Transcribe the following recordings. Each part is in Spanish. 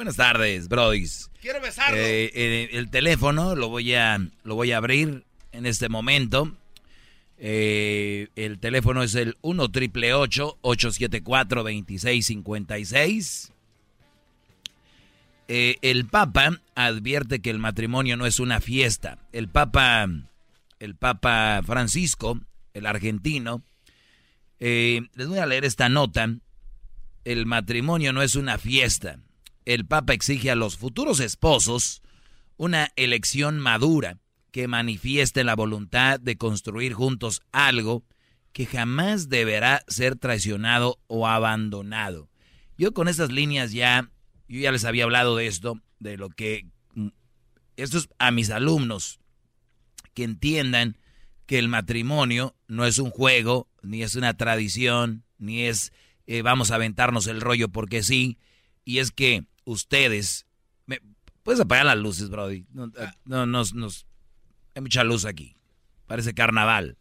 Buenas tardes, brodis. Quiero besarlo. Eh, el teléfono lo voy a lo voy a abrir en este momento. Eh, el teléfono es el 1 triple 874 2656. Eh, el Papa advierte que el matrimonio no es una fiesta. El Papa, el Papa Francisco, el argentino, les voy a leer esta nota el matrimonio no es una fiesta. El Papa exige a los futuros esposos una elección madura que manifieste la voluntad de construir juntos algo que jamás deberá ser traicionado o abandonado. Yo con estas líneas ya, yo ya les había hablado de esto, de lo que, mm, esto es a mis alumnos, que entiendan que el matrimonio no es un juego, ni es una tradición, ni es eh, vamos a aventarnos el rollo porque sí. Y es que ustedes... Me, Puedes apagar las luces, Brody. No, ah. no, nos, nos, hay mucha luz aquí. Parece carnaval.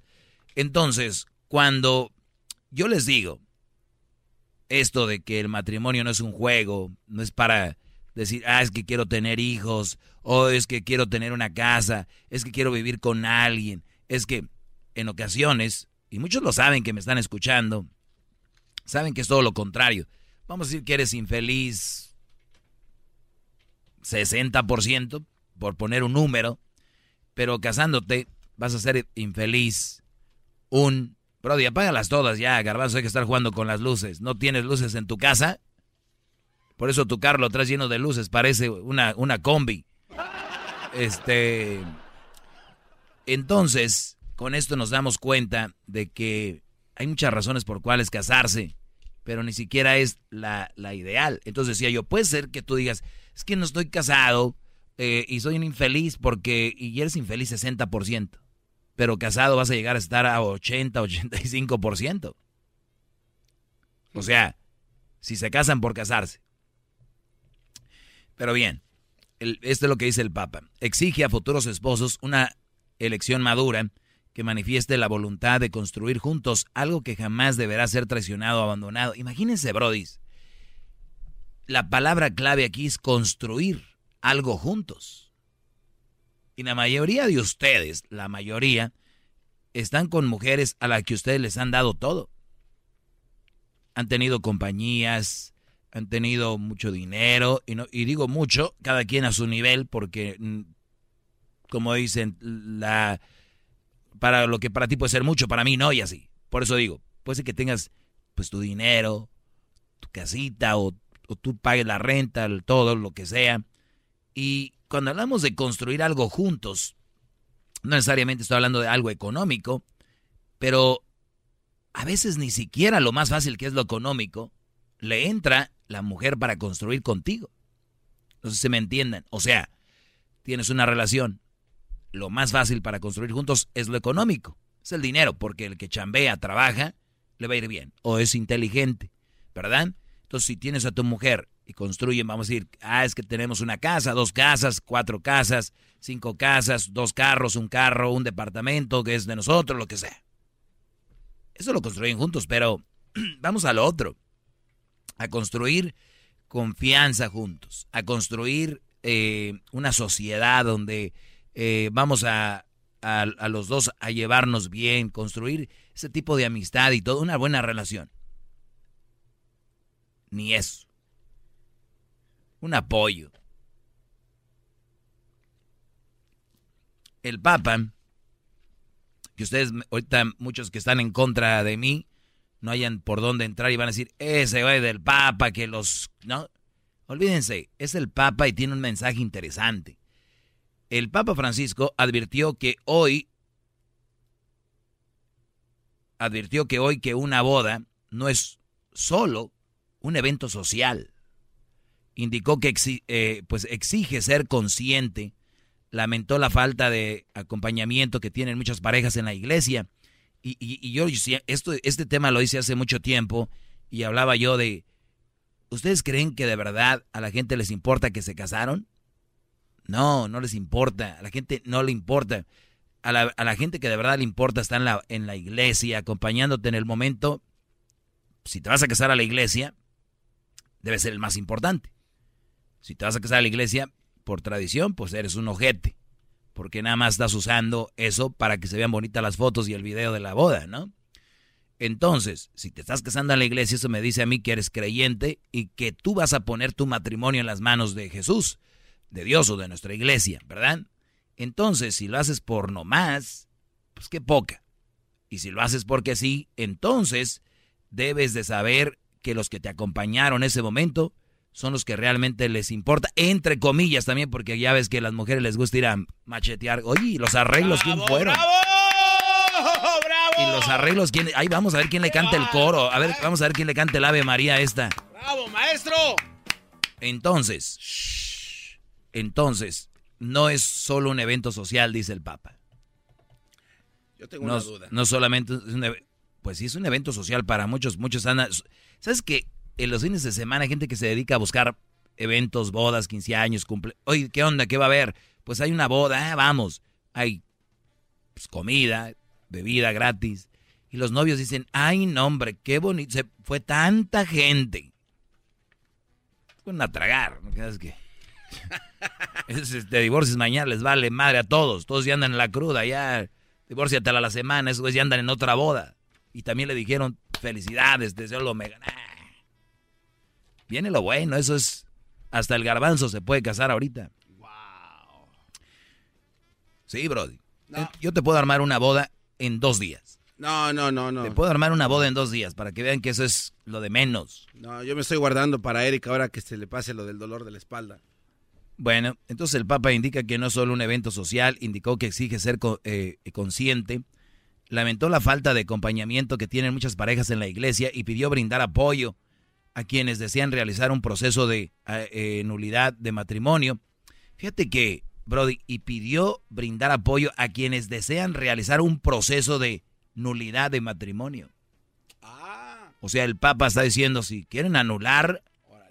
Entonces, cuando yo les digo esto de que el matrimonio no es un juego, no es para decir, ah, es que quiero tener hijos, o es que quiero tener una casa, es que quiero vivir con alguien, es que en ocasiones, y muchos lo saben que me están escuchando, saben que es todo lo contrario. Vamos a decir que eres infeliz 60%, por poner un número, pero casándote vas a ser infeliz un... Brody, apágalas todas ya, garbanzo, hay que estar jugando con las luces. ¿No tienes luces en tu casa? Por eso tu carro lo traes lleno de luces, parece una, una combi. Este... Entonces, con esto nos damos cuenta de que hay muchas razones por cuales casarse pero ni siquiera es la, ideal. Entonces decía yo, puede ser que tú digas, es que no estoy casado eh, y soy un infeliz porque, y eres infeliz 60%, pero casado vas a llegar a estar a 80, 85%. O sea, si se casan por casarse. Pero bien, esto es lo que dice el Papa. Exige a futuros esposos una elección madura que manifieste la voluntad de construir juntos algo que jamás deberá ser traicionado o abandonado. Imagínense, brodis. La palabra clave aquí es construir algo juntos. Y la mayoría de ustedes, la mayoría, están con mujeres a las que ustedes les han dado todo. Han tenido compañías, han tenido mucho dinero, y, no, y digo mucho, cada quien a su nivel, porque, mm, como dicen, la, para lo que para ti puede ser mucho, para mí no, y así. Por eso digo, puede ser que tengas pues tu dinero, tu casita, o, tú pagues la renta, todo, lo que sea. Y cuando hablamos de construir algo juntos, no necesariamente estoy hablando de algo económico, pero a veces ni siquiera lo más fácil que es lo económico, le entra la mujer para construir contigo. No sé si me entiendan. O sea, tienes una relación, lo más fácil para construir juntos es lo económico, es el dinero, porque el que chambea, trabaja, le va a ir bien, o es inteligente, ¿verdad? Entonces, si tienes a tu mujer y construyen, vamos a decir, ah, es que tenemos una casa, dos casas, cuatro casas, cinco casas, dos carros, un carro, un departamento que es de nosotros, lo que sea. Eso lo construyen juntos, pero vamos a lo otro, a construir confianza juntos, a construir eh, una sociedad donde eh, vamos a, a, los dos a llevarnos bien, construir ese tipo de amistad y toda una buena relación. Ni eso. Un apoyo. El Papa, que ustedes, ahorita muchos que están en contra de mí, no hayan por dónde entrar y van a decir, ese güey del Papa que los... No, olvídense, es el Papa y tiene un mensaje interesante el Papa Francisco advirtió que hoy advirtió que hoy que una boda no es solo un evento social. Indicó que eh, pues exige ser consciente, lamentó la falta de acompañamiento que tienen muchas parejas en la iglesia. Y, y, yo, esto, este tema lo hice hace mucho tiempo y hablaba yo de, ¿ustedes creen que de verdad a la gente les importa que se casaron? No, no les importa, a la gente no le importa. A la, a la gente que de verdad le importa está en la, en la iglesia, acompañándote en el momento. Si te vas a casar a la iglesia, debe ser el más importante. Si te vas a casar a la iglesia, por tradición, pues eres un ojete. Porque nada más estás usando eso para que se vean bonitas las fotos y el video de la boda, ¿no? Entonces, si te estás casando a la iglesia, eso me dice a mí que eres creyente y que tú vas a poner tu matrimonio en las manos de Jesús, de Dios o de nuestra iglesia, ¿verdad? Entonces, si lo haces por no más, pues qué poca. Y si lo haces porque sí, entonces debes de saber que los que te acompañaron en ese momento son los que realmente les importa, entre comillas también, porque ya ves que a las mujeres les gusta ir a machetear. Oye, los arreglos, ¿quién fueron? ¡Bravo! ¡Bravo! Y los arreglos, ¿quién? Ahí vamos a ver quién le canta el coro. A ver, vamos a ver quién le canta el Ave María esta. ¡Bravo, maestro! Entonces, entonces, no es solo un evento social, dice el Papa. Yo tengo una duda. No solamente es un, pues sí es un evento social para muchos, muchos andan. ¿Sabes qué? En los fines de semana hay gente que se dedica a buscar eventos, bodas, 15 años, cumple. Oye, ¿qué onda? ¿Qué va a haber? Pues hay una boda, ah, vamos. Hay pues, comida, bebida gratis. Y los novios dicen, ay, no, hombre, qué bonito. Se fue tanta gente. Fueron a tragar, ¿no crees que? te divorcias mañana, les vale madre a todos. Todos ya andan en la cruda, ya. Divórciate a la semana, esos ya andan en otra boda. Y también le dijeron, felicidades, deseo lo mega. Viene lo bueno, eso es. Hasta el garbanzo se puede casar ahorita. Wow. Sí, Brody. Yo te puedo armar una boda en dos días. No, no, no, no. Te puedo armar una boda en dos días para que vean que eso es lo de menos. No, yo me estoy guardando para Eric ahora que se le pase lo del dolor de la espalda. Bueno, entonces el Papa indica que no es solo un evento social, indicó que exige ser eh, consciente lamentó la falta de acompañamiento que tienen muchas parejas en la iglesia y pidió brindar apoyo a quienes desean realizar un proceso de eh, nulidad de matrimonio. Fíjate que, Brody, y pidió brindar apoyo a quienes desean realizar un proceso de nulidad de matrimonio. Ah. O sea, el Papa está diciendo, si quieren anular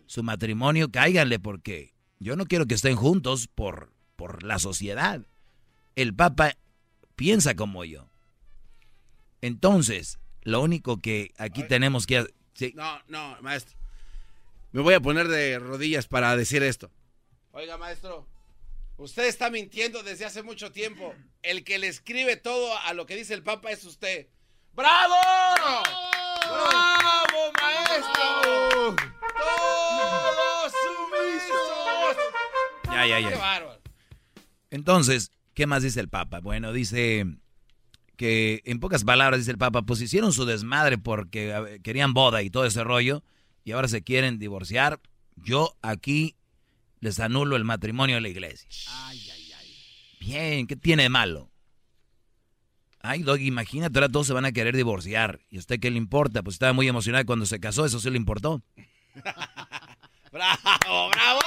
su matrimonio, cáiganle porque yo no quiero que estén juntos por, por la sociedad. El Papa piensa como yo. Entonces, lo único que aquí tenemos que hacer... No, no, maestro. Me voy a poner de rodillas para decir esto. Oiga, maestro, usted está mintiendo desde hace mucho tiempo. El que le escribe todo a lo que dice el Papa es usted. ¡Bravo! ¡Bravo, maestro! ¡Todos sumisos! Ya, ya, ya. ¡Qué bárbaro! Entonces, ¿qué más dice el Papa? Bueno, dice que en pocas palabras dice el Papa, pues hicieron su desmadre porque querían boda y todo ese rollo y ahora se quieren divorciar. Yo aquí les anulo el matrimonio de la iglesia. Ay, ay, ay. Bien, ¿qué tiene de malo? Ay, Doggy, imagínate, ahora todos se van a querer divorciar. ¿Y a usted qué le importa? Pues estaba muy emocionado cuando se casó, eso sí le importó. ¡Bravo, bravo!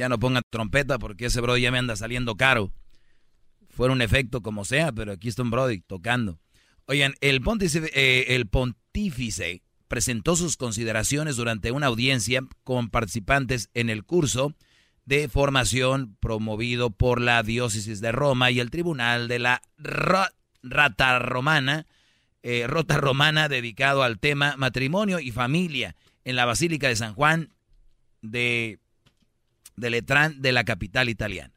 Ya no pongan trompeta porque ese Brody ya me anda saliendo caro. Fuera un efecto como sea, pero aquí está un Brody tocando. Oigan, el pontífice, eh, el pontífice presentó sus consideraciones durante una audiencia con participantes en el curso de formación promovido por la diócesis de Roma y el tribunal de la Rata Romana, eh, Rota Romana dedicado al tema matrimonio y familia en la Basílica de San Juan de de Letrán de la capital italiana.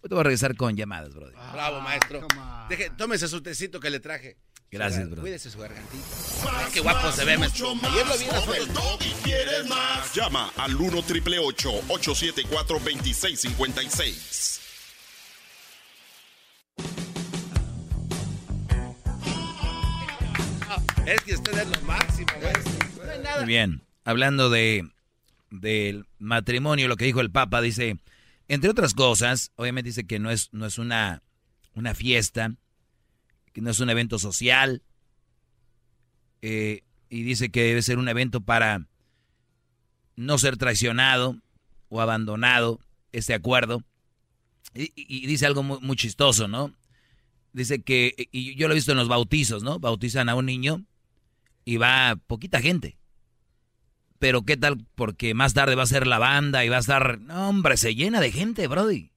Te voy a regresar con llamadas, brother. Ah, Bravo, maestro. Deje, tómese su tecito que le traje. Gracias, brother. Cuídese su gargantita. qué guapo se ve, maestro. Ayer lo vi ¿Quieres más? Llama al 1 triple 874 2656. es que usted es lo máximo, Muy bien. Hablando de del matrimonio, lo que dijo el Papa, dice, entre otras cosas, obviamente dice que no es, no es una, una fiesta, que no es un evento social, eh, y dice que debe ser un evento para no ser traicionado o abandonado, este acuerdo. Y, dice algo muy, chistoso, ¿no? Dice que, y yo lo he visto en los bautizos, ¿no? Bautizan a un niño y va poquita gente. Pero qué tal, porque más tarde va a ser la banda y va a estar, no, hombre, se llena de gente, Brody.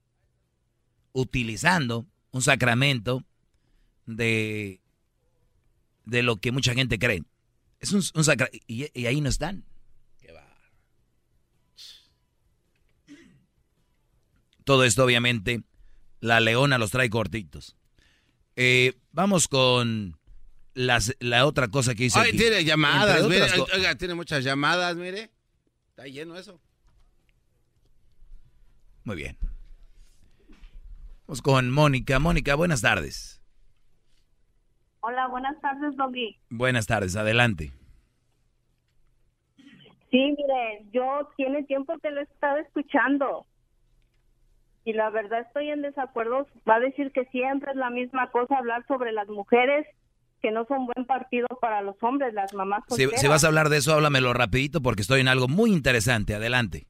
Utilizando un sacramento de, de lo que mucha gente cree. Es un, sacramento, y, ahí no están. Todo esto, obviamente, la leona los trae cortitos. Eh, vamos con las, la otra cosa que hice. Ay, tiene llamadas, mire, oiga, tiene muchas llamadas, mire. Está lleno eso. Muy bien. Vamos con Mónica. Mónica, buenas tardes. Hola, buenas tardes, Doggy. Buenas tardes, adelante. Sí, mire, yo tiene tiempo que lo he estado escuchando. Y la verdad estoy en desacuerdo. Va a decir que siempre es la misma cosa hablar sobre las mujeres que no son buen partido para los hombres, las mamás Si, si, vas a hablar de eso, háblamelo rapidito porque estoy en algo muy interesante. Adelante.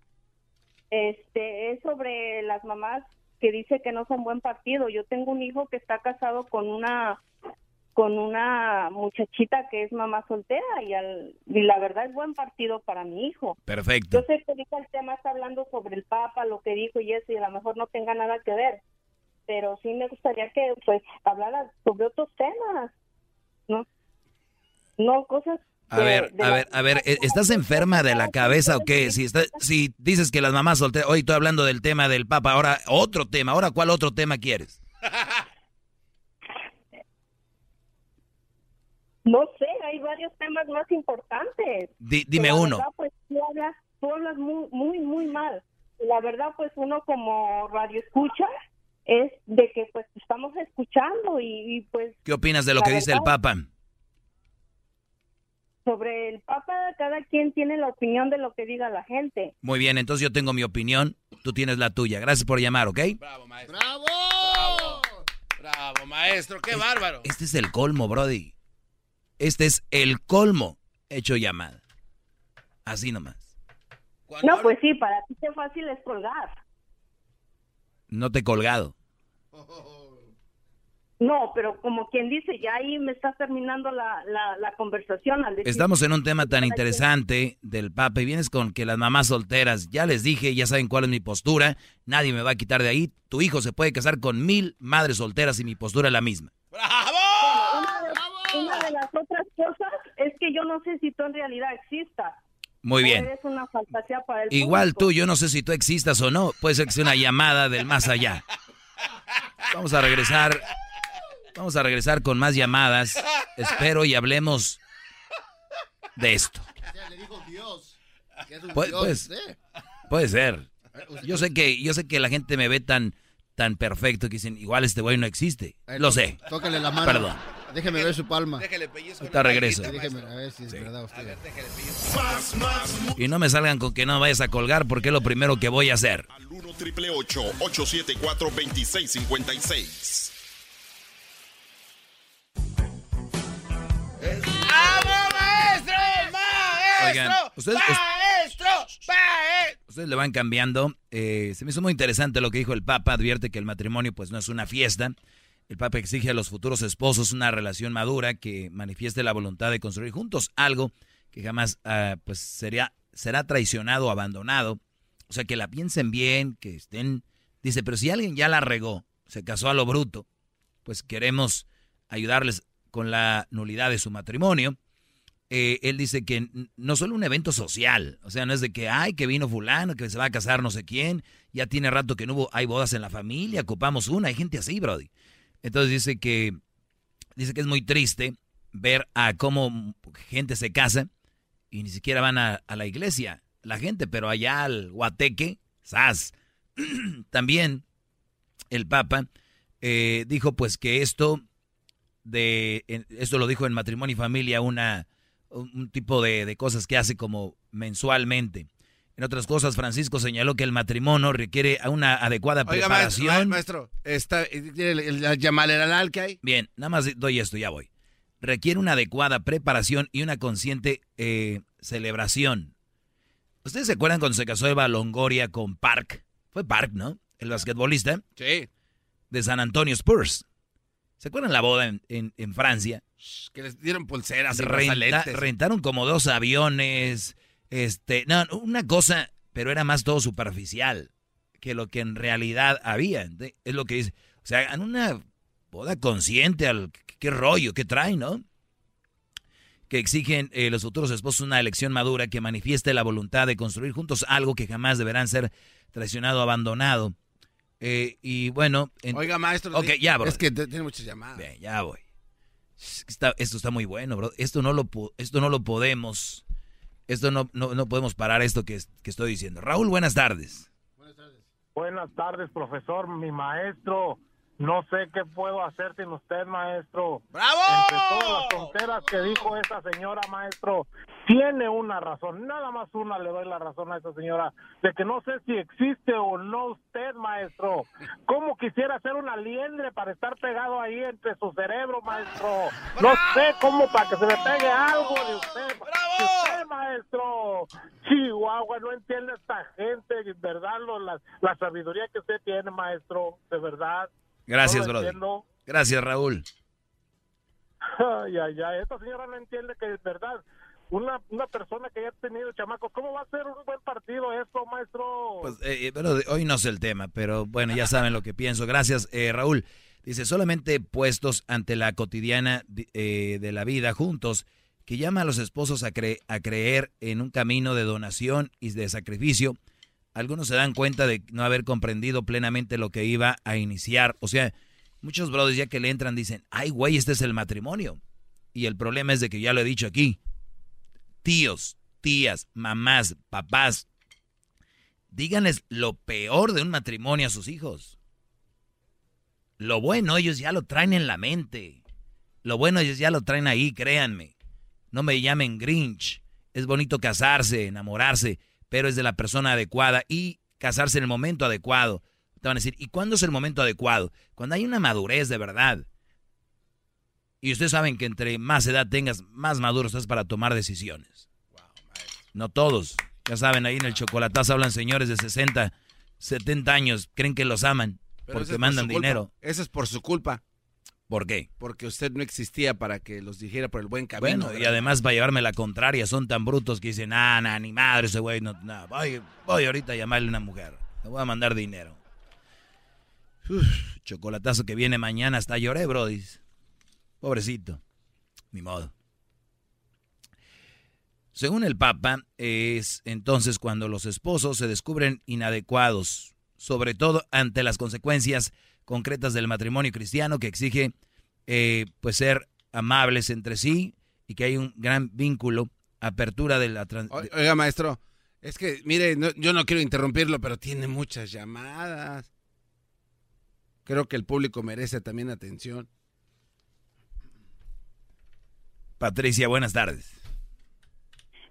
Este, es sobre las mamás que dice que no son buen partido. Yo tengo un hijo que está casado con una con una muchachita que es mamá soltera y, al, y la verdad es buen partido para mi hijo. Perfecto. Yo sé que ahorita el tema está hablando sobre el Papa, lo que dijo y eso, y a lo mejor no tenga nada que ver, pero sí me gustaría que pues hablara sobre otros temas. ¿No? No, cosas... A ver, a ver, a ver, ¿estás enferma de la cabeza o qué? Si, si dices que las mamás solteras, hoy estoy hablando del tema del Papa, ahora otro tema, ahora ¿cuál otro tema quieres? No sé, hay varios temas más importantes. dime uno. pues tú hablas, tú hablas muy, muy, muy mal. La verdad, pues uno como radio escucha, es de que pues estamos escuchando y, pues... ¿Qué opinas de lo que dice el Papa? Sobre el Papa, cada quien tiene la opinión de lo que diga la gente. Muy bien, entonces yo tengo mi opinión, tú tienes la tuya. Gracias por llamar, ¿ok? Bravo, maestro. ¡Bravo! Bravo, maestro, qué bárbaro. Este es el colmo, Brody. Este es el colmo hecho llamada. Así nomás. No, pues sí, para ti es fácil es colgar. No te he colgado. No, pero como quien dice, ya ahí me está terminando la, la, conversación. Estamos en un tema tan interesante del Papa y vienes con que las mamás solteras, ya les dije, ya saben cuál es mi postura, nadie me va a quitar de ahí. Tu hijo se puede casar con mil madres solteras y mi postura es la misma. ¡Bravo! una, de, las otras cosas es que yo no sé si tú en realidad existas. Muy bien. Una fantasía para el Igual tú, yo no sé si tú existas o no. Puede ser que sea una llamada del más allá. Vamos a regresar. Vamos a regresar con más llamadas. Espero y hablemos de esto. puede, puede ser. Yo sé que yo sé que la gente me ve tan tan perfecto que dicen, igual este güey no existe. Lo sé. Tócale la mano. Perdón. Déjeme ver su palma. Déjele pellizco. Ahorita regreso. Déjeme a ver si es verdad usted. A ver, déjele más, más, y no me salgan con que no vayas a colgar porque es lo primero que voy a hacer. Al 1 triple 874 2656. ¡Vamos, maestro! ¡Maestro! Oigan, ustedes, ¡Maestro! Ustedes le van cambiando. Eh, se me hizo muy interesante lo que dijo el Papa. Advierte que el matrimonio pues no es una fiesta el Papa exige a los futuros esposos una relación madura que manifieste la voluntad de construir juntos algo que jamás ah, pues sería, será traicionado o abandonado. O sea, que la piensen bien, que estén... Dice, pero si alguien ya la regó, se casó a lo bruto, pues queremos ayudarles con la nulidad de su matrimonio. Eh, él dice que no solo un evento social, o sea, no es de que, ay, que vino fulano, que se va a casar no sé quién, ya tiene rato que no hubo, hay bodas en la familia, ocupamos una, hay gente así, Brody. Entonces dice que, dice que es muy triste ver a cómo gente se casa y ni siquiera van a, la iglesia, la gente, pero allá al Guateque, ¡zas! También el Papa eh, dijo pues que esto de, esto lo dijo en Matrimonio y Familia, una, un, tipo de, de, cosas que hace como mensualmente. En otras cosas, Francisco señaló que el matrimonio requiere una adecuada preparación. Maestro, está, el, llamar al que hay. Bien, nada más doy esto, ya voy. Requiere una adecuada preparación y una consciente eh, celebración. ¿Ustedes se acuerdan cuando se casó Eva Longoria con Park? Fue Park, ¿no? El basquetbolista. Sí. De San Antonio Spurs. ¿Se acuerdan la boda en, Francia? Que les dieron pulseras y Rentaron como dos aviones. Este, no, una cosa, pero era más todo superficial que lo que en realidad había. Es lo que dice. O sea, en una boda consciente al qué rollo, qué trae, ¿no? Que exigen eh, los futuros esposos una elección madura que manifieste la voluntad de construir juntos algo que jamás deberán ser traicionado o abandonado. Eh, y bueno. Oiga, maestro. Ok, ya, bro. Es que tiene muchas llamadas. Bien, ya voy. Esto está muy bueno, bro. Esto no lo, esto no lo podemos. Esto no, no, podemos parar esto que, que estoy diciendo. Raúl. Buenas tardes. Buenas tardes, profesor, mi maestro. No sé qué puedo hacer sin usted, maestro. ¡Bravo! Entre todas las tonteras que dijo esa señora, maestro, tiene una razón. Nada más una le doy la razón a esa señora de que no sé si existe o no usted, maestro. ¿Cómo quisiera ser una liendre para estar pegado ahí entre su cerebro, maestro? No sé cómo para que se le pegue algo de usted. ¡Bravo! usted, maestro. Chihuahua, no entiende esta gente, ¿verdad? la, la sabiduría que usted tiene, maestro, de verdad. Gracias, brother. Gracias, Raúl. Ay, ay. Esta señora no entiende que es verdad. Una, una persona que ya ha tenido chamacos, ¿cómo va a ser un buen partido esto, maestro? Pues, eh, eh, pero hoy no es el tema, pero bueno, ya saben lo que pienso. Gracias, eh, Raúl. Dice, solamente puestos ante la cotidiana de la vida juntos, que llama a los esposos a, a creer en un camino de donación y de sacrificio, algunos se dan cuenta de no haber comprendido plenamente lo que iba a iniciar. O sea, muchos brothers ya que le entran dicen, ay güey, este es el matrimonio. Y el problema es de que ya lo he dicho aquí, tíos, tías, mamás, papás, díganles lo peor de un matrimonio a sus hijos. Lo bueno ellos ya lo traen en la mente. Lo bueno ellos ya lo traen ahí, créanme. No me llamen Grinch. Es bonito casarse, enamorarse pero es de la persona adecuada y casarse en el momento adecuado. Te van a decir, ¿y cuándo es el momento adecuado? Cuando hay una madurez de verdad. Y ustedes saben que entre más edad tengas, más maduro estás para tomar decisiones. no todos. Ya saben, ahí en el chocolatazo hablan señores de 60, 70 años, creen que los aman porque mandan dinero. Eso es por su culpa. ¿Por qué? Porque usted no existía para que los dijera por el buen camino. Bueno, y además para llevarme la contraria, son tan brutos que dicen, ah, nah, ni madre ese güey, no, voy, voy ahorita a llamarle a una mujer, le voy a mandar dinero. chocolatazo que viene mañana, hasta lloré, brody. Pobrecito, ni modo. Según el Papa, es entonces cuando los esposos se descubren inadecuados, sobre todo ante las consecuencias concretas del matrimonio cristiano que exige eh, pues ser amables entre sí y que hay un gran vínculo, apertura de la... Oiga, maestro, es que, mire, yo no quiero interrumpirlo, pero tiene muchas llamadas. Creo que el público merece también atención. Patricia, buenas tardes.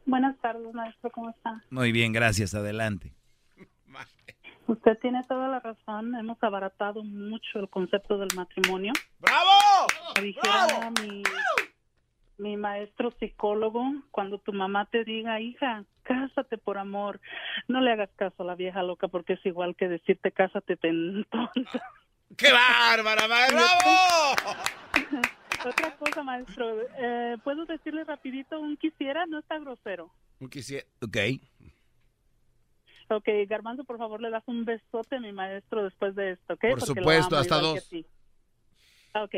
Buenas tardes, maestro, ¿cómo está? Muy bien, gracias, adelante. Usted tiene toda la razón. Hemos abaratado mucho el concepto del matrimonio. ¡Bravo! Dijera Mi, mi maestro psicólogo, cuando tu mamá te diga, hija, cásate por amor, no le hagas caso a la vieja loca porque es igual que decirte cásate tonta. ¡Qué bárbara, maestro! ¡Bravo! Otra cosa, maestro, eh, ¿puedo decirle rapidito un quisiera? No está grosero. Un quisiera, ok. Ok, Garbanzo, por favor, le das un besote a mi maestro después de esto, ¿ok? Por supuesto, hasta dos. Ok.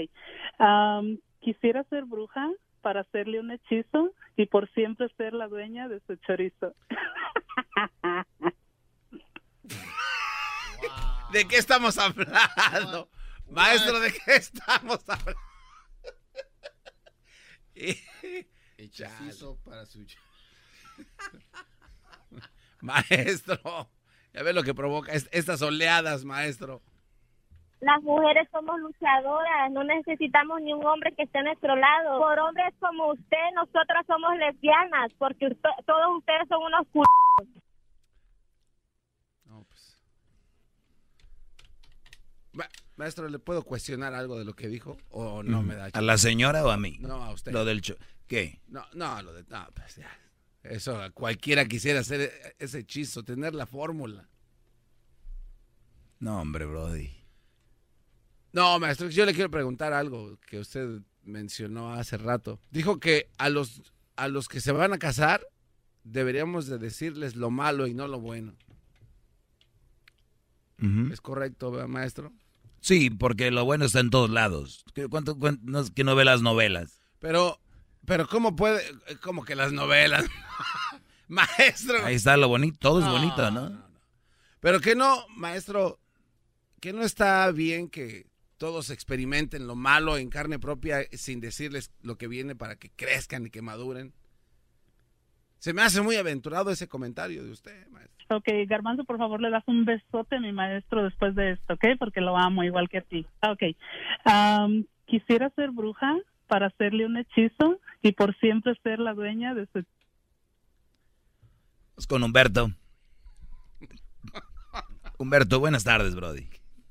quisiera ser bruja para hacerle un hechizo y por siempre ser la dueña de su chorizo. ¿De qué estamos hablando? Maestro, ¿de qué estamos hablando? Hechizo para su... Maestro, ya ves lo que provoca estas oleadas, maestro. las mujeres somos luchadoras, no necesitamos ni un hombre que esté a nuestro lado. Por hombres como usted, nosotras somos lesbianas, porque todos ustedes son unos c... No, pues. maestro, ¿le puedo cuestionar algo de lo que dijo? ¿O no me da ¿A la señora o a mí? No, a usted. Lo del... ¿Qué? No, no, lo de... No, pues ya. Eso, cualquiera quisiera hacer ese hechizo, tener la fórmula. No, hombre, Brody. No, maestro, yo le quiero preguntar algo que usted mencionó hace rato. Dijo que a los, a los que se van a casar deberíamos de decirles lo malo y no lo bueno. ¿Es correcto, maestro? Sí, porque lo bueno está en todos lados. ¿Cuánto, que no ve las novelas? Pero, pero ¿cómo puede? Como que las novelas. maestro. Ahí está lo bonito, todo es bonito, ¿no? Pero que no, maestro, que no está bien que todos experimenten lo malo en carne propia sin decirles lo que viene para que crezcan y que maduren. Se me hace muy aventurado ese comentario de usted, maestro. Ok, Garbanzo, por favor, le das un besote a mi maestro después de esto, ¿ok? Porque lo amo igual que a ti. Ok. quisiera ser bruja para hacerle un hechizo y por siempre ser la dueña de su... Pues con Humberto. Humberto, buenas tardes, Brody.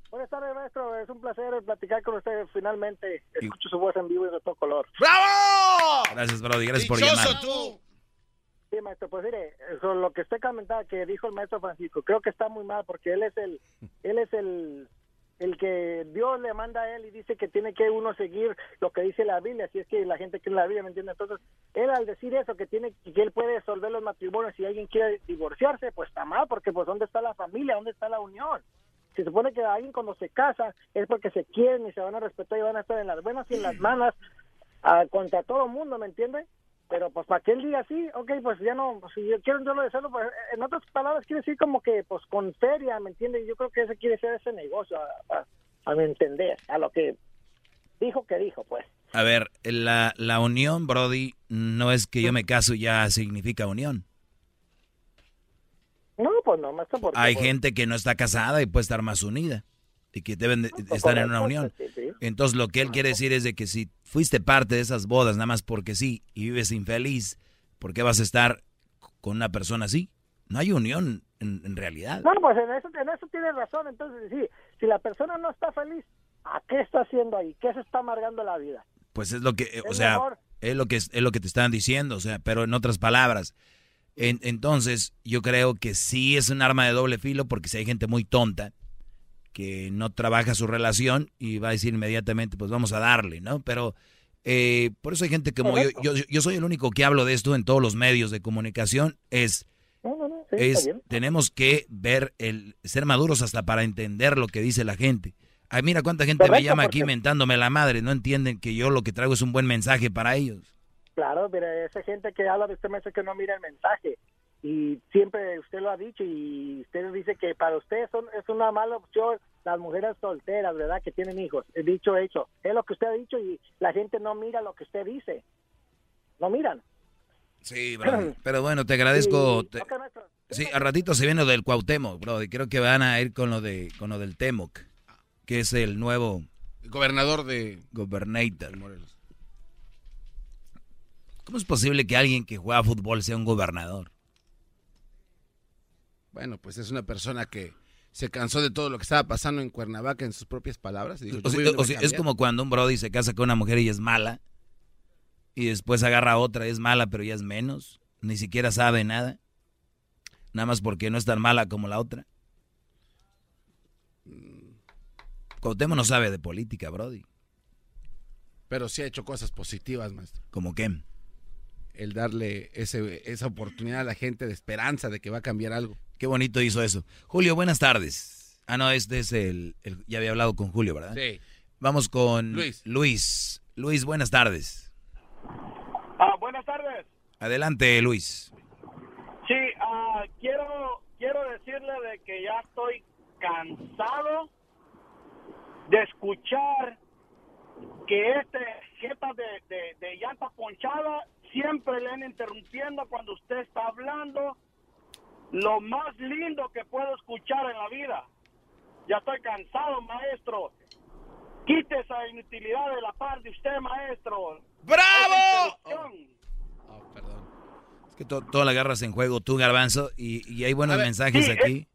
Buenas tardes, maestro. Es un placer platicar con usted finalmente. Escucho su voz en vivo y de todo color. ¡Bravo! Gracias, Brody. Gracias por llamar. tú! Sí, maestro, pues mire, lo que usted comentaba que dijo el maestro Francisco, creo que está muy mal porque él es el, él es el, el que Dios le manda a él y dice que tiene que uno seguir lo que dice la Biblia, si es que la gente cree la Biblia, ¿me entiende? Entonces, él al decir eso, que tiene que él puede resolver los matrimonios, si alguien quiere divorciarse, pues está mal, porque pues ¿dónde está la familia? ¿Dónde está la unión? Se supone que alguien cuando se casa es porque se quieren y se van a respetar y van a estar en las buenas y en las malas ah, contra todo el mundo, ¿me entiende? Pero pues para que él diga así, ok, pues ya no, pues, si yo quiero yo lo deseo, pues en otras palabras quiere decir como que pues con feria, ¿me entiende? Yo creo que ese quiere ser ese negocio, a, a, mi entender, a lo que dijo que dijo, pues. A ver, la, la unión, Brody, no es que yo me caso ya significa unión. No, pues no, maestro, porque... Hay pues gente que no está casada y puede estar más unida y que deben pues, estar en una unión. Entonces lo que él quiere decir es de que si fuiste parte de esas bodas nada más porque sí y vives infeliz, ¿por qué vas a estar con una persona así? No hay unión en, realidad. No, pues en eso, en eso tiene razón. Entonces, sí, si la persona no está feliz, ¿a qué está haciendo ahí? ¿Qué se está amargando la vida? Pues es lo que, o sea, es lo que es lo que te están diciendo, o sea, pero en otras palabras, entonces, yo creo que sí es un arma de doble filo porque si hay gente muy tonta que no trabaja su relación y va a decir inmediatamente, pues vamos a darle, ¿no? Pero eh, por eso hay gente como yo, yo, yo soy el único que hablo de esto en todos los medios de comunicación, es, es tenemos que ver, el ser maduros hasta para entender lo que dice la gente. Ay, mira cuánta gente me llama aquí mentándome la madre, no entienden que yo lo que traigo es un buen mensaje para ellos. Claro, mire, esa gente que habla de usted me dice que no mira el mensaje. Y siempre usted lo ha dicho y usted dice que para usted son, es una mala opción las mujeres solteras, ¿verdad? Que tienen hijos. He dicho hecho. Es lo que usted ha dicho y la gente no mira lo que usted dice. No miran. Sí, bro. pero bueno, te agradezco. Sí, a ratito se viene del Cuauhtémoc, bro. Y creo que van a ir con lo de con lo del Temoc, que es el nuevo gobernador de Gobernator. Morelos. ¿Cómo es posible que alguien que juega fútbol sea un gobernador? Bueno, pues es una persona que se cansó de todo lo que estaba pasando en Cuernavaca en sus propias palabras. es como cuando un brody se casa con una mujer y es mala, y después agarra a otra, es mala, pero ya es menos, ni siquiera sabe nada, nada más porque no es tan mala como la otra. Cuauhtémoc no sabe de política, brody. Pero sí ha hecho cosas positivas, maestro. ¿Como qué? el darle ese, esa oportunidad a la gente de esperanza de que va a cambiar algo. Qué bonito hizo eso. Julio, buenas tardes. Ah, no, este es el, ya había hablado con Julio, ¿verdad? Sí. Vamos con Luis. Luis, Luis buenas tardes. Ah, buenas tardes. Adelante, Luis. Sí, ah, quiero, quiero decirle de que ya estoy cansado de escuchar que este jeta de, de, de llanta ponchada siempre le han interrumpiendo cuando usted está hablando lo más lindo que puedo escuchar en la vida. Ya estoy cansado, maestro. quite esa inutilidad de la par de usted, maestro. ¡Bravo! Oh, perdón. Es que todo la agarras en juego tú, Garbanzo, y, y hay buenos mensajes sí, aquí.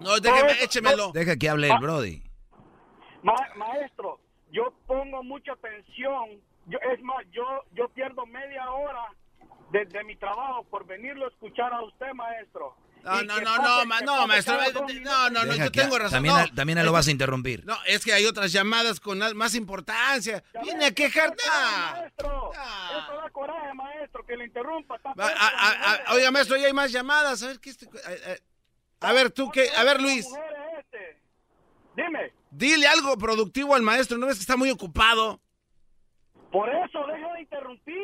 No, déjeme, échemelo. Deja que hable el Brody. Ma- maestro, yo pongo mucha atención. Yo, es más, yo, yo pierdo media hora desde mi trabajo por venirlo a escuchar a usted, maestro. No, no, no, no, ma- no, maestro. eh, No, no, no, Deja yo tengo razón. También, no. a- también a él lo vas a interrumpir. No, es que hay otras llamadas con más importancia. Viene a quejar. Maestro, eso da coraje, maestro, que le interrumpa. Está Va, a- a- a- Oiga, maestro, ya hay más llamadas. A ver, ¿qué este- a- a- a ver, tú qué. A ver, Luis. este. Dime. Dile algo productivo al maestro. ¿No ves que está muy ocupado? Por eso, deja de interrumpir.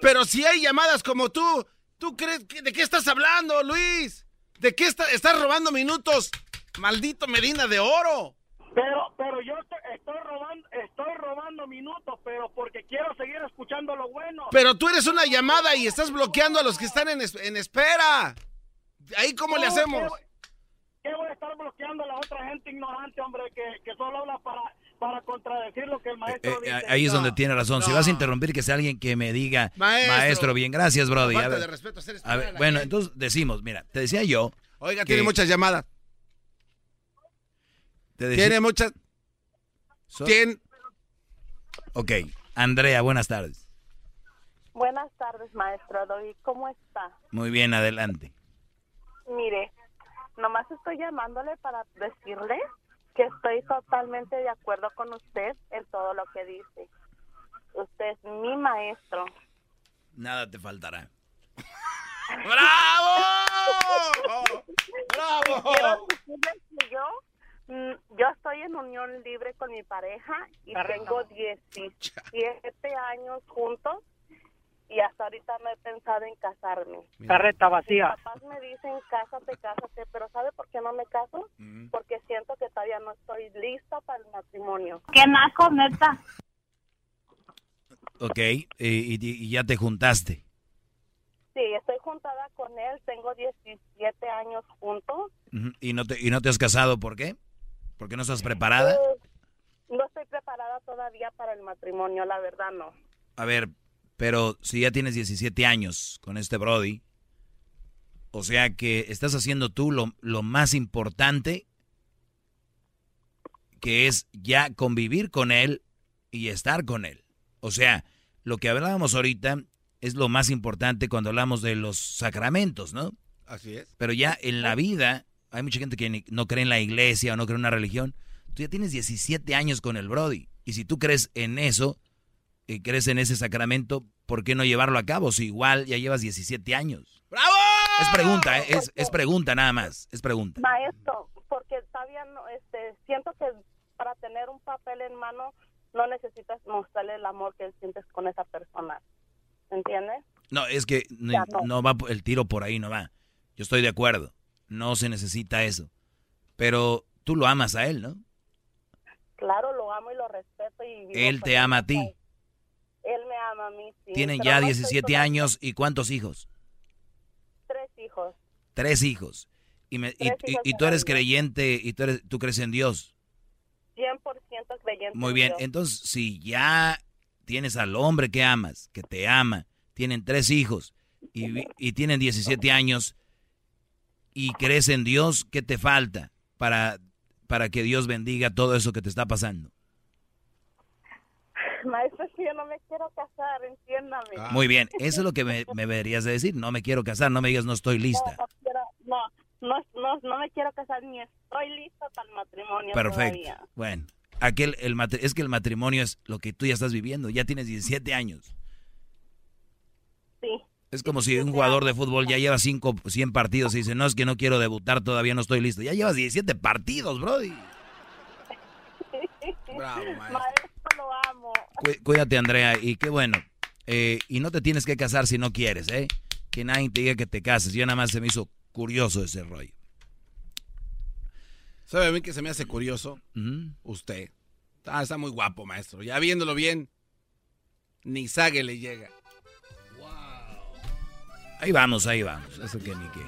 Pero si hay llamadas como tú, ¿tú crees que, de qué estás hablando, Luis? ¿De qué está- estás robando minutos? Maldito Medina de Oro. Pero, pero yo estoy robando, estoy robando minutos, pero porque quiero seguir escuchando lo bueno. Pero tú eres una llamada y estás bloqueando a los que están en, es- en espera. ¿Ahí cómo le hacemos? ¿qué voy- ¿Qué voy a estar bloqueando a la otra gente ignorante, hombre, que, que solo habla para, para contradecir lo que el maestro Eh, dice? ahí es donde tiene razón. Si vas a interrumpir, que sea alguien que me diga, Maestro. maestro, bien, gracias, Brody. A ver, de respeto hacer a ver, bueno, gente. entonces decimos, mira, te decía yo. Oiga, que- tiene muchas llamadas. te decía- Tiene muchas. So- Tiene. Ok, Andrea, buenas tardes. Buenas tardes, maestro Doggy. ¿Cómo está? Muy bien, adelante. Mire, nomás estoy llamándole para decirle que estoy totalmente de acuerdo con usted en todo lo que dice. Usted es mi maestro. Nada te faltará. ¡Bravo! ¡Bravo! Quiero decirle que yo, mm, yo estoy en unión libre con mi pareja y tengo 17 años juntos y hasta ahorita no he pensado en casarme. Carreta vacía. Mis papás me dicen cásate, cásate, pero ¿sabe por qué no me caso? Porque siento que todavía no estoy lista para el matrimonio. ¿Qué naco, neta? Ok, y, y- y ya te juntaste. Sí, estoy juntada con él, tengo 17 años juntos. ¿Y no, te, ¿Y no te has casado por qué? ¿Porque no estás preparada? Eh, no estoy preparada todavía para el matrimonio, la verdad no. A ver, pero si ya tienes 17 años con este Brody, o sea que estás haciendo tú lo, lo más importante, que es ya convivir con él y estar con él. O sea, lo que hablábamos ahorita es lo más importante cuando hablamos de los sacramentos, ¿no? Así es. Pero ya en la vida, hay mucha gente que no cree en la iglesia o no cree en una religión. Tú ya tienes 17 años con el Brody. Y si tú crees en eso, y crees en ese sacramento, ¿por qué no llevarlo a cabo? Si igual ya llevas 17 años. ¡Bravo! Es pregunta, ¿eh? es, es pregunta nada más. Es pregunta. Maestro, porque todavía no, este, siento que para tener un papel en mano no necesitas mostrarle el amor que sientes con esa persona. ¿Entiendes? No, es que no, no. no va el tiro por ahí, no va. Yo estoy de acuerdo. No se necesita eso. Pero tú lo amas a él, ¿no? Claro, lo amo y lo respeto. Y vivo Él te ama a ti. Sí. Tienen ya no estoy 17 todavía- años y ¿cuántos hijos? Tres hijos. Tres hijos. Y, me- y- tú eres creyente y tú, eres, tú crees en Dios. 100% creyente. Muy en bien, Dios. entonces si ya tienes al hombre que amas, que te ama, tienen tres hijos y tienen 17 años y crees en Dios, ¿qué te falta para, para que Dios bendiga todo eso que te está pasando? Maestro, es que yo no me quiero casar, entiéndame. Ah. Muy bien, eso es lo que me, me deberías de decir. No me quiero casar, no me digas no estoy lista. No, no, quiero- no, no, no, no me quiero casar ni estoy lista para el matrimonio Perfecto. todavía. Bueno, aquel, el, matri- es que el matrimonio es lo que tú ya estás viviendo. Ya tienes 17 años. Sí. Es como si un jugador de fútbol ya lleva cinco, 100 partidos y dice, no, es que no quiero debutar, todavía no estoy listo. Ya llevas 17 partidos, Brody. Bravo, maestro. lo amo. Cu- Cuídate, Andrea, y qué bueno. Eh, y no te tienes que casar si no quieres, ¿eh? Que nadie te diga que te cases. Yo nada más se me hizo curioso ese rollo. ¿Sabe a mí que se me hace curioso? Usted. Ah, está muy guapo, maestro. Ya viéndolo bien, ni sague le llega. Ahí vamos, ahí vamos. Eso que ni qué.